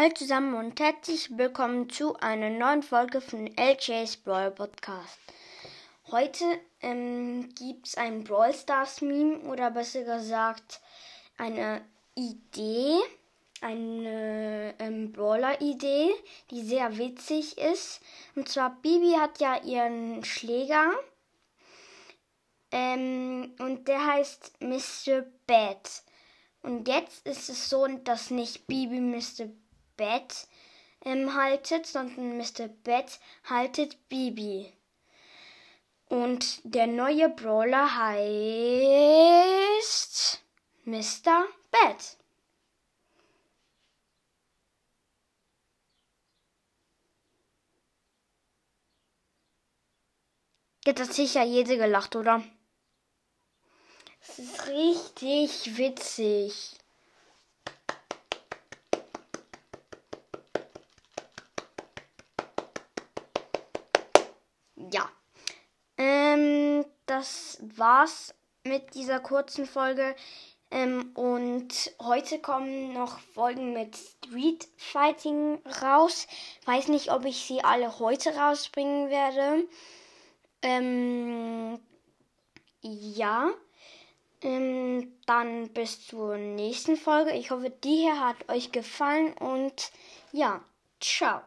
Hallo zusammen und herzlich willkommen zu einer neuen Folge von LJ's Brawl Podcast. Heute ähm, gibt es ein Brawl Stars Meme oder besser gesagt eine Idee, eine ähm, Brawler-Idee, die sehr witzig ist. Und zwar Bibi hat ja ihren Schläger ähm, und der heißt Mr. Bad. Und jetzt ist es so, dass nicht Bibi Mr. Bett ähm, haltet, sondern Mr. Bett haltet Bibi. Und der neue Brawler heißt Mr. Bett. Jetzt hat sicher jede gelacht, oder? Es ist richtig witzig. Ja. Ähm, das war's mit dieser kurzen Folge. Ähm, und heute kommen noch Folgen mit Street Fighting raus. Weiß nicht, ob ich sie alle heute rausbringen werde. Ähm, ja. Ähm, dann bis zur nächsten Folge. Ich hoffe, die hier hat euch gefallen und ja, ciao.